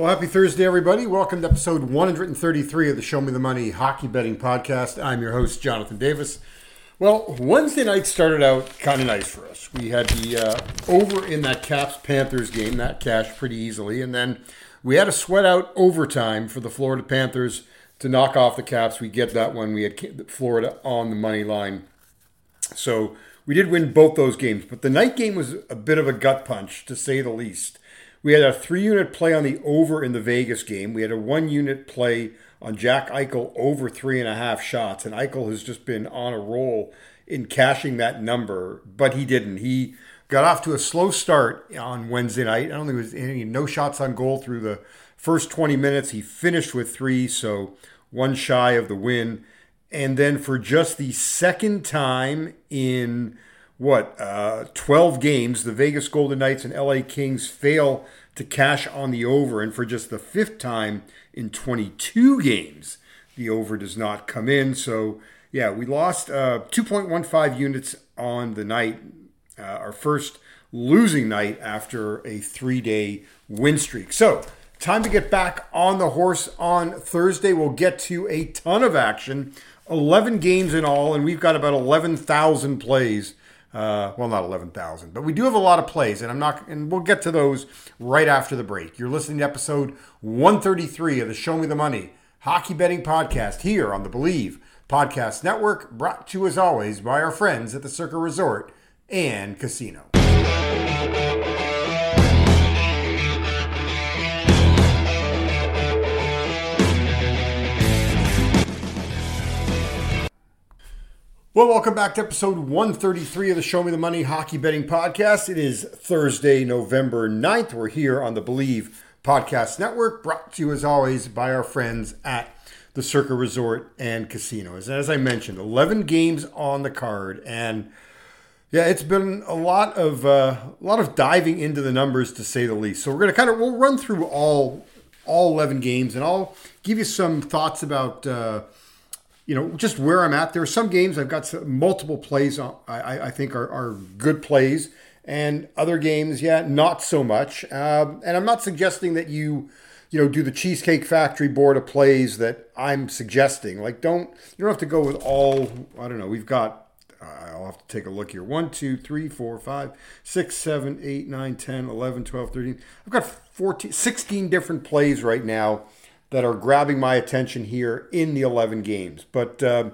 Well, happy Thursday, everybody. Welcome to episode 133 of the Show Me the Money Hockey Betting Podcast. I'm your host, Jonathan Davis. Well, Wednesday night started out kind of nice for us. We had the uh, over in that Caps Panthers game, that cashed pretty easily. And then we had a sweat out overtime for the Florida Panthers to knock off the Caps. We get that one. We had Florida on the money line. So we did win both those games. But the night game was a bit of a gut punch, to say the least. We had a three unit play on the over in the Vegas game. We had a one unit play on Jack Eichel over three and a half shots. And Eichel has just been on a roll in cashing that number, but he didn't. He got off to a slow start on Wednesday night. I don't think it was any no shots on goal through the first 20 minutes. He finished with three, so one shy of the win. And then for just the second time in what, uh, 12 games, the Vegas Golden Knights and LA Kings fail to cash on the over. And for just the fifth time in 22 games, the over does not come in. So, yeah, we lost uh, 2.15 units on the night, uh, our first losing night after a three day win streak. So, time to get back on the horse on Thursday. We'll get to a ton of action. 11 games in all, and we've got about 11,000 plays uh, well, not 11,000, but we do have a lot of plays, and I'm not, and we'll get to those right after the break. You're listening to episode 133 of the Show Me the Money Hockey Betting Podcast here on the Believe Podcast Network, brought to you as always by our friends at the Circa Resort and Casino. Well, welcome back to episode 133 of the Show Me the Money Hockey Betting Podcast. It is Thursday, November 9th. We're here on the Believe Podcast Network, brought to you as always by our friends at the Circa Resort and Casinos. And as I mentioned, 11 games on the card. And yeah, it's been a lot of uh, a lot of diving into the numbers to say the least. So we're going to kind of we'll run through all all 11 games and I'll give you some thoughts about uh, you know, just where I'm at. There are some games I've got multiple plays on, I, I think are, are, good plays, and other games, yeah, not so much. Um, and I'm not suggesting that you, you know, do the Cheesecake Factory board of plays that I'm suggesting. Like, don't you don't have to go with all. I don't know. We've got. Uh, I'll have to take a look here. 1, 2, 3, 4, 5, 6, 7, 8, 9, 10, 11, 12, 13. I've got 14, 16 different plays right now that are grabbing my attention here in the 11 games. But uh,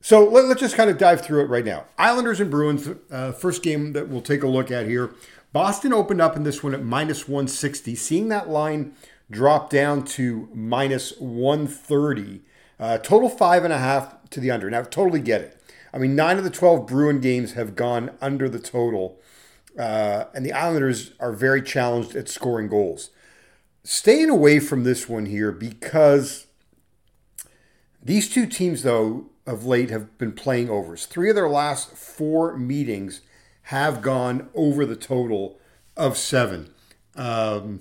so let, us just kind of dive through it right now. Islanders and Bruins, uh, first game that we'll take a look at here. Boston opened up in this one at minus 160. Seeing that line drop down to minus 130. Uh, total five and a half to the under. Now, totally get it. I mean, nine of the 12 Bruin games have gone under the total. Uh, and the Islanders are very challenged at scoring goals staying away from this one here because these two teams, though, of late have been playing overs. Three of their last four meetings have gone over the total of seven. Um,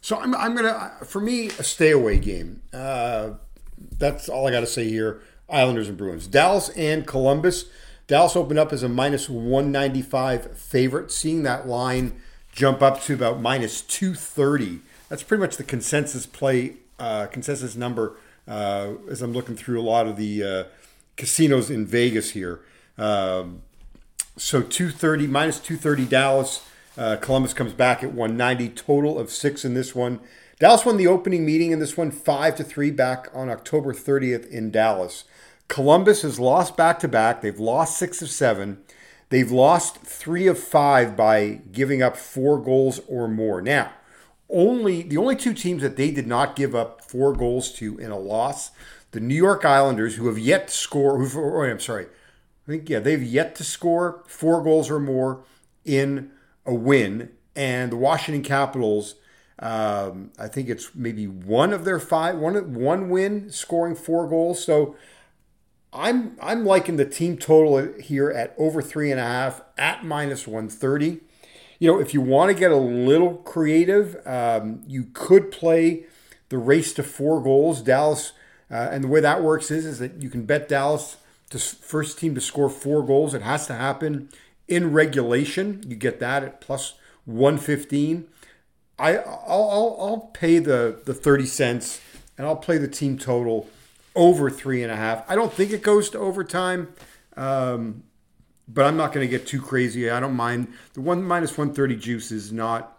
so I'm, I'm going to, for me, a stay away game. Uh, that's all I got to say here. Islanders and Bruins. Dallas and Columbus. Dallas opened up as a minus 195 favorite, seeing that line jump up to about minus 230 that's pretty much the consensus play, uh, consensus number uh, as I'm looking through a lot of the uh, casinos in Vegas here. Um, so 230 minus 230 Dallas. Uh, Columbus comes back at 190. Total of six in this one. Dallas won the opening meeting in this one five to three back on October 30th in Dallas. Columbus has lost back to back. They've lost six of seven. They've lost three of five by giving up four goals or more. Now, only the only two teams that they did not give up four goals to in a loss, the New York Islanders, who have yet to score. Who, oh, I'm sorry, I think yeah, they've yet to score four goals or more in a win, and the Washington Capitals. Um, I think it's maybe one of their five, one one win scoring four goals. So I'm I'm liking the team total here at over three and a half at minus one thirty you know, if you want to get a little creative, um, you could play the race to four goals. Dallas, uh, and the way that works is, is that you can bet Dallas to first team to score four goals. It has to happen in regulation. You get that at plus 115. I I'll, I'll, I'll pay the the thirty cents and I'll play the team total over three and a half. I don't think it goes to overtime, um, but I'm not going to get too crazy. I don't mind the one minus one thirty juice is not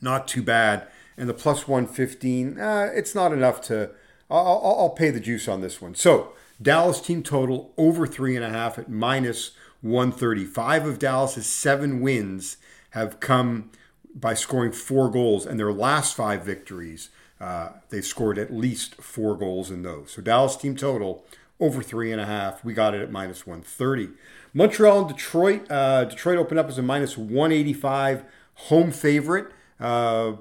not too bad, and the plus one fifteen. Uh, it's not enough to. I'll, I'll, pay the juice on this one. So Dallas team total over three and a half at minus one thirty. Five of Dallas's seven wins have come by scoring four goals, and their last five victories uh, they scored at least four goals in those. So Dallas team total over three and a half. We got it at minus 130. Montreal and Detroit. Uh, Detroit opened up as a minus 185 home favorite. Uh,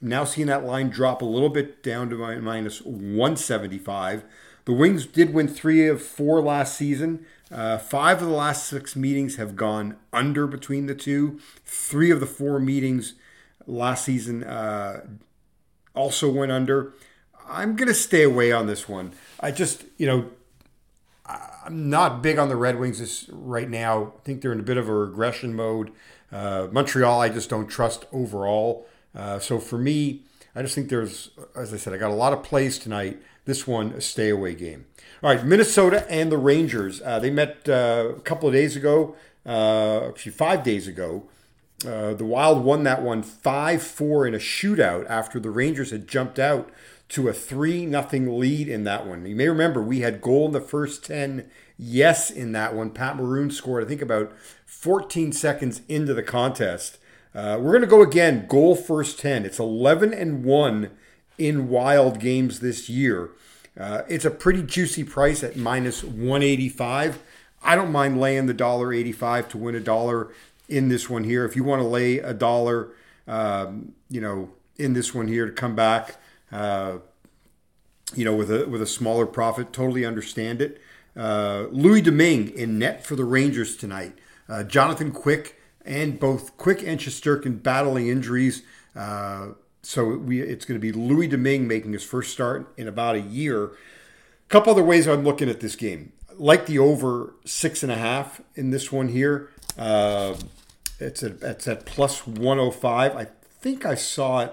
now seeing that line drop a little bit down to minus 175. The Wings did win three of four last season. Uh, five of the last six meetings have gone under between the two. Three of the four meetings last season uh, also went under. I'm going to stay away on this one. I just, you know, I'm not big on the Red Wings this, right now. I think they're in a bit of a regression mode. Uh, Montreal, I just don't trust overall. Uh, so for me, I just think there's, as I said, I got a lot of plays tonight. This one, a stay away game. All right, Minnesota and the Rangers. Uh, they met uh, a couple of days ago, uh, actually, five days ago. Uh, the Wild won that one 5 4 in a shootout after the Rangers had jumped out to a 3 nothing lead in that one. You may remember we had goal in the first 10 yes in that one. Pat Maroon scored, I think, about 14 seconds into the contest. Uh, we're going to go again, goal first 10. It's 11 and 1 in Wild games this year. Uh, it's a pretty juicy price at minus 185. I don't mind laying the dollar 85 to win a dollar in this one here. If you want to lay a dollar, um, you know, in this one here to come back, uh, you know, with a with a smaller profit, totally understand it. Uh, Louis Domingue in net for the Rangers tonight. Uh, Jonathan Quick and both Quick and Shesterkin battling injuries. Uh, so we, it's going to be Louis Domingue making his first start in about a year. A couple other ways I'm looking at this game. Like the over six and a half in this one here. Uh, it's at it's at plus 105. I think I saw it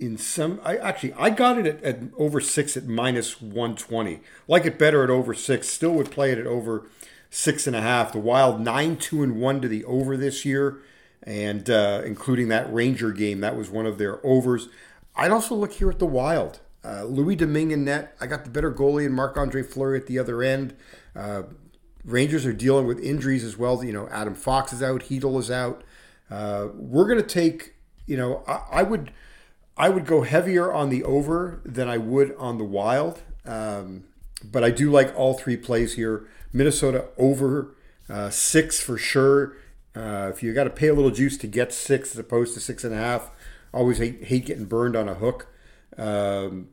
in some. I actually I got it at, at over six at minus 120. Like it better at over six. Still would play it at over six and a half. The Wild nine two and one to the over this year, and uh, including that Ranger game, that was one of their overs. I'd also look here at the Wild. Uh, Louis Domingue in net. I got the better goalie and Marc Andre Fleury at the other end. Uh, Rangers are dealing with injuries as well. You know, Adam Fox is out, Chytil is out. Uh, we're going to take. You know, I, I, would, I would go heavier on the over than I would on the Wild. Um, but I do like all three plays here. Minnesota over uh, six for sure. Uh, if you got to pay a little juice to get six as opposed to six and a half, always hate, hate getting burned on a hook. Um,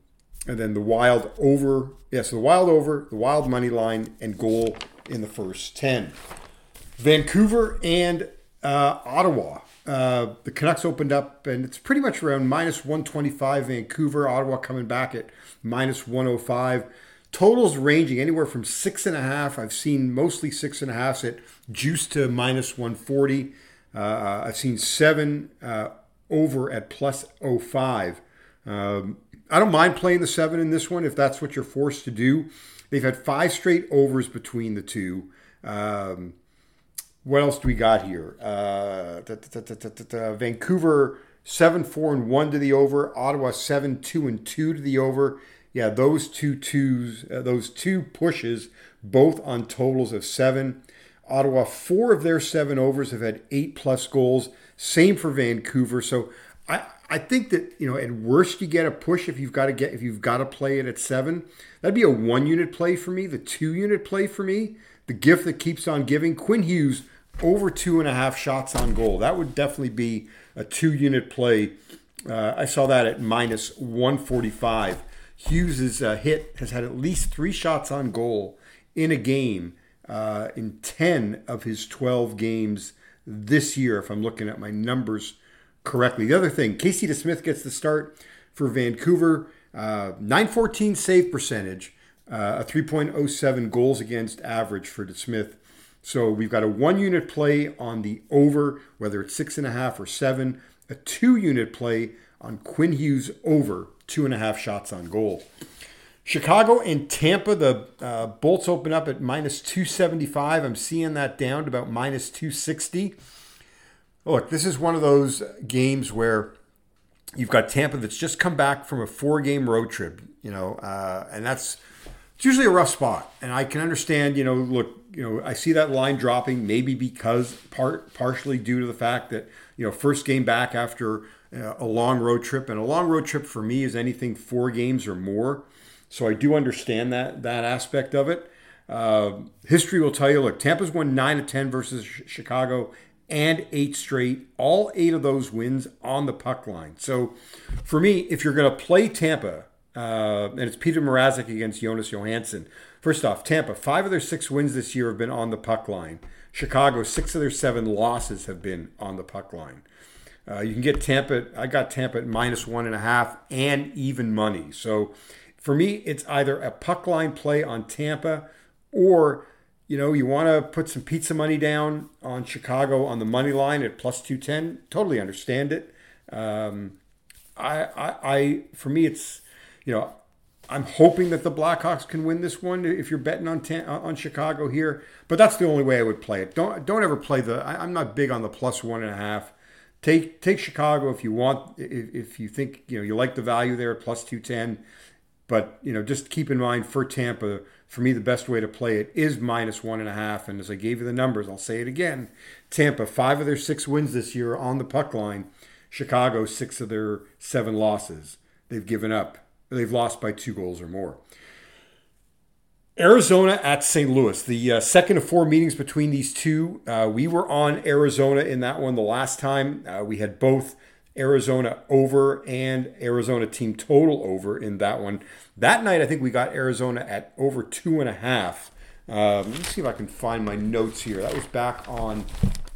and then the wild over, yes, yeah, so the wild over, the wild money line, and goal in the first 10. Vancouver and uh, Ottawa. Uh, the Canucks opened up, and it's pretty much around minus 125. Vancouver, Ottawa coming back at minus 105. Totals ranging anywhere from six and a half. I've seen mostly six and a half at juice to minus 140. Uh, I've seen seven uh, over at plus 05. Um, I don't mind playing the seven in this one if that's what you're forced to do. They've had five straight overs between the two. Um, what else do we got here? Uh, Vancouver seven four and one to the over. Ottawa seven two and two to the over. Yeah, those two twos, uh, those two pushes, both on totals of seven. Ottawa, four of their seven overs have had eight plus goals. Same for Vancouver. So I, I think that you know at worst you get a push if you've got to get if you've got to play it at seven. That'd be a one unit play for me. The two unit play for me. The gift that keeps on giving. Quinn Hughes over two and a half shots on goal. That would definitely be a two unit play. Uh, I saw that at minus 145. Hughes' uh, hit has had at least three shots on goal in a game uh, in 10 of his 12 games this year, if I'm looking at my numbers correctly. The other thing, Casey DeSmith gets the start for Vancouver. Uh, 914 save percentage, uh, a 3.07 goals against average for DeSmith. So we've got a one unit play on the over, whether it's six and a half or seven. a two unit play on Quinn Hughes over two and a half shots on goal. Chicago and Tampa, the uh, Bolts open up at minus 275. I'm seeing that down to about minus 260. Look, this is one of those games where you've got Tampa that's just come back from a four game road trip, you know, uh, and that's it's usually a rough spot. And I can understand, you know, look, you know, I see that line dropping maybe because part partially due to the fact that, you know, first game back after uh, a long road trip and a long road trip for me is anything four games or more. So I do understand that that aspect of it. Uh, history will tell you. Look, Tampa's won nine of ten versus Chicago and eight straight. All eight of those wins on the puck line. So for me, if you're going to play Tampa, uh, and it's Petr Mrazek against Jonas Johansson. First off, Tampa, five of their six wins this year have been on the puck line. Chicago, six of their seven losses have been on the puck line. Uh, you can get Tampa. I got Tampa at minus one and a half and even money. So for me, it's either a puck line play on Tampa or, you know, you want to put some pizza money down on Chicago on the money line at plus 210. Totally understand it. Um, I, I, I, for me, it's, you know, I'm hoping that the Blackhawks can win this one if you're betting on on Chicago here. But that's the only way I would play it. Don't don't ever play the. I, am not big on the plus one and a half. Take take Chicago if you want. If, if you think you know you like the value there at plus two ten. But you know, just keep in mind for Tampa, for me, the best way to play it is minus one and a half. And as I gave you the numbers, I'll say it again: Tampa, five of their six wins this year on the puck line. Chicago, six of their seven losses. They've given up. They've lost by two goals or more. Arizona at St. Louis, the uh, second of four meetings between these two. Uh, we were on Arizona in that one the last time. Uh, we had both Arizona over and Arizona team total over in that one. That night, I think we got Arizona at over two and a half. Um, let me see if I can find my notes here. That was back on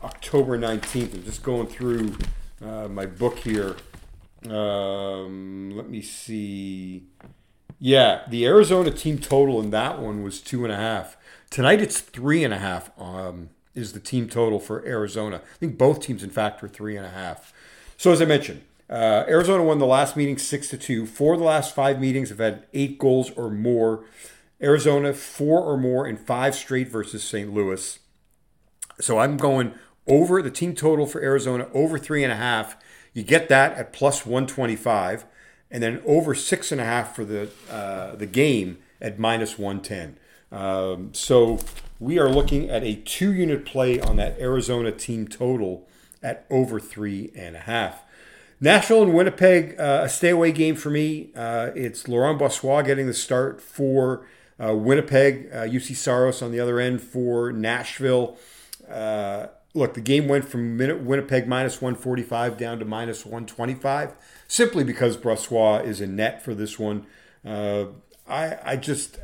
October 19th. I'm just going through uh, my book here. Um, let me see. Yeah, the Arizona team total in that one was two and a half. Tonight it's three and a half. Um, is the team total for Arizona? I think both teams, in fact, were three and a half. So as I mentioned, uh, Arizona won the last meeting six to two. Four of the last five meetings have had eight goals or more. Arizona four or more in five straight versus St. Louis. So I'm going over the team total for Arizona over three and a half. You get that at plus 125, and then over six and a half for the uh, the game at minus 110. Um, so we are looking at a two unit play on that Arizona team total at over three and a half. Nashville and Winnipeg, uh, a stay away game for me. Uh, it's Laurent Brossoit getting the start for uh, Winnipeg, Juuse uh, Saros on the other end for Nashville. Look, the game went from Winnipeg minus 145 down to minus 125 simply because Brossoit is in net for this one. Uh, I, I just,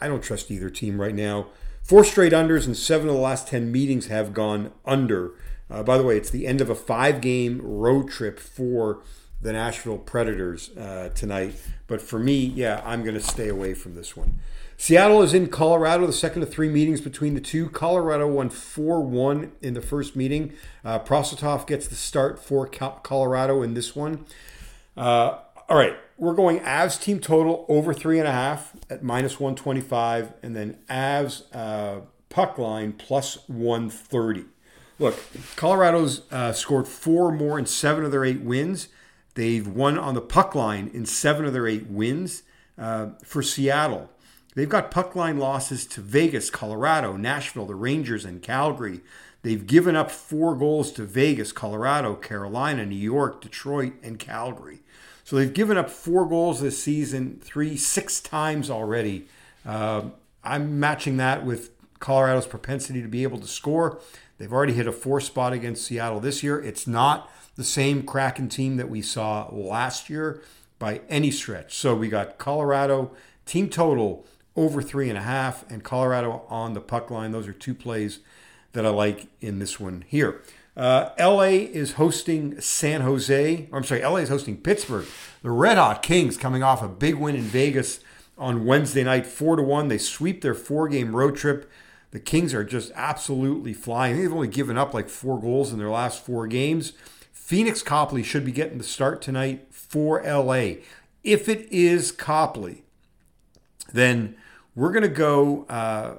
I don't trust either team right now. Four straight unders and seven of the last 10 meetings have gone under. Uh, by the way, it's the end of a five game road trip for the Nashville Predators uh, tonight. But for me, yeah, I'm going to stay away from this one. Seattle is in Colorado, the second of three meetings between the two. Colorado won 4 1 in the first meeting. Uh, gets the start for Colorado in this one. Uh, all right, we're going Avs team total over three and a half at minus 125, and then Avs uh, puck line plus 130. Look, Colorado's uh, scored four more in seven of their eight wins. They've won on the puck line in seven of their eight wins. Uh, for Seattle, they've got puck line losses to Vegas, Colorado, Nashville, the Rangers, and Calgary. They've given up four goals to Vegas, Colorado, Carolina, New York, Detroit, and Calgary. So they've given up four goals this season, three, six times already. Uh, I'm matching that with Colorado's propensity to be able to score. They've already hit a four spot against Seattle this year. It's not the same Kraken team that we saw last year by any stretch. So we got Colorado team total over three and a half, and Colorado on the puck line. Those are two plays that I like in this one here. Uh, LA is hosting San Jose. I'm sorry, LA is hosting Pittsburgh. The Red Hot Kings coming off a big win in Vegas on Wednesday night, four to one. They sweep their four game road trip the Kings are just absolutely flying. They've only given up like four goals in their last four games. Pheonix Copley should be getting the start tonight for LA. If it is Copley, then we're going to go, uh,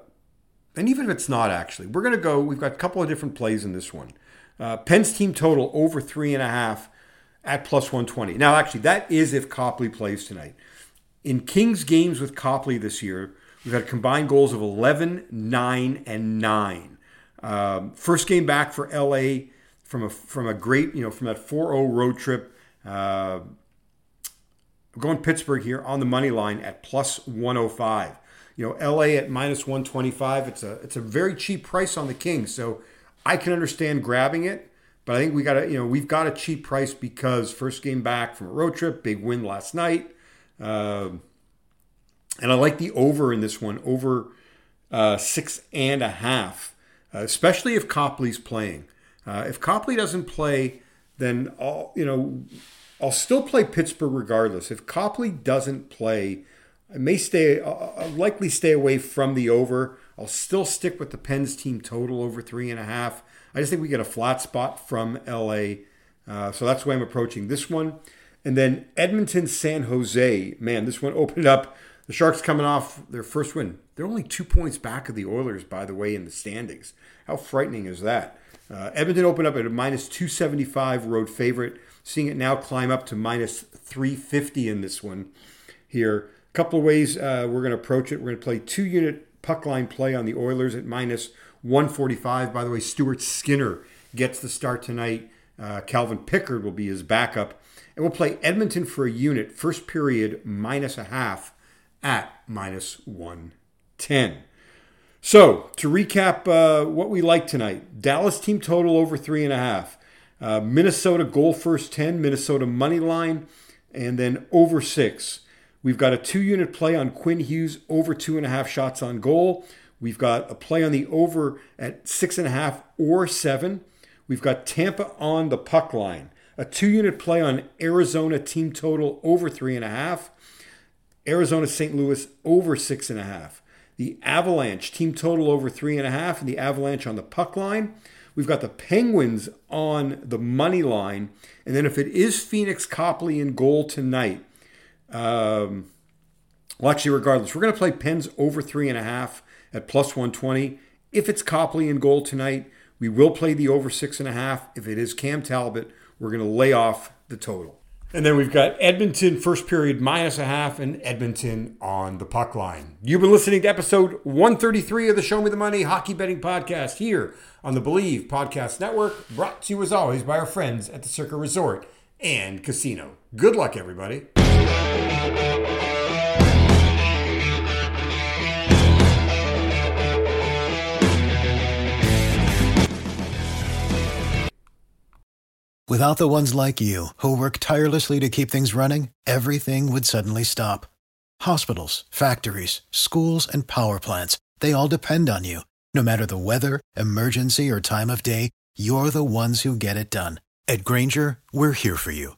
and even if it's not actually, we're going to go. We've got a couple of different plays in this one. Uh, Pens team total over three and a half at plus 120. Now, actually, that is if Copley plays tonight. In Kings games with Copley this year, we've had combined goals of 11, 9, and 9. Um, first game back for LA from a from a great, you know, from that 4-0 road trip. Uh, going Pittsburgh here on the money line at plus 105. You know, LA at minus 125. It's a it's a very cheap price on the Kings, so I can understand grabbing it. But I think we got to, you know, we've got a cheap price because first game back from a road trip, big win last night, uh, and I like the over in this one, over uh, six and a half, uh, especially if Copley's playing. Uh, if Copley doesn't play, then all you know, I'll still play Pittsburgh regardless. If Copley doesn't play, I may stay, I'll likely stay away from the over. I'll still stick with the Pens team total over three and a half. I just think we get a flat spot from LA. Uh, so that's why I'm approaching this one. And then Edmonton, San Jose. Man, this one opened up. The Sharks coming off their first win. They're only two points back of the Oilers, by the way, in the standings. How frightening is that? Uh, Edmonton opened up at a minus 275 road favorite, seeing it now climb up to minus 350 in this one here. Couple of ways uh, we're going to approach it. We're going to play two unit puck line play on the Oilers at minus 145. By the way, Stuart Skinner gets the start tonight. Uh, Calvin Pickard will be his backup. And we'll play Edmonton for a unit, first period minus a half at minus 110. So, to recap uh, what we like tonight Dallas team total over three and a half. Uh, Minnesota goal first 10, Minnesota money line, and then over six. We've got a two unit play on Quinn Hughes over two and a half shots on goal. We've got a play on the over at six and a half or seven. We've got Tampa on the puck line. A two unit play on Arizona team total over three and a half. Arizona St. Louis over six and a half. The Avalanche team total over three and a half, and the Avalanche on the puck line. We've got the Penguins on the money line. And then if it is Pheonix Copley in goal tonight, um, well, actually, regardless, we're going to play Pens over three and a half at plus 120. If it's Copley in goal tonight, we will play the over six and a half. If it is Cam Talbot, we're going to lay off the total. And then we've got Edmonton first period minus a half and Edmonton on the puck line. You've been listening to episode 133 of the Show Me the Money Hockey Betting Podcast here on the Believe Podcast Network, brought to you as always by our friends at the Circa Resort and Casino. Good luck, everybody. Without the ones like you, who work tirelessly to keep things running, everything would suddenly stop. Hospitals, factories, schools, and power plants, they all depend on you. No matter the weather, emergency, or time of day, you're the ones who get it done. At Grainger, we're here for you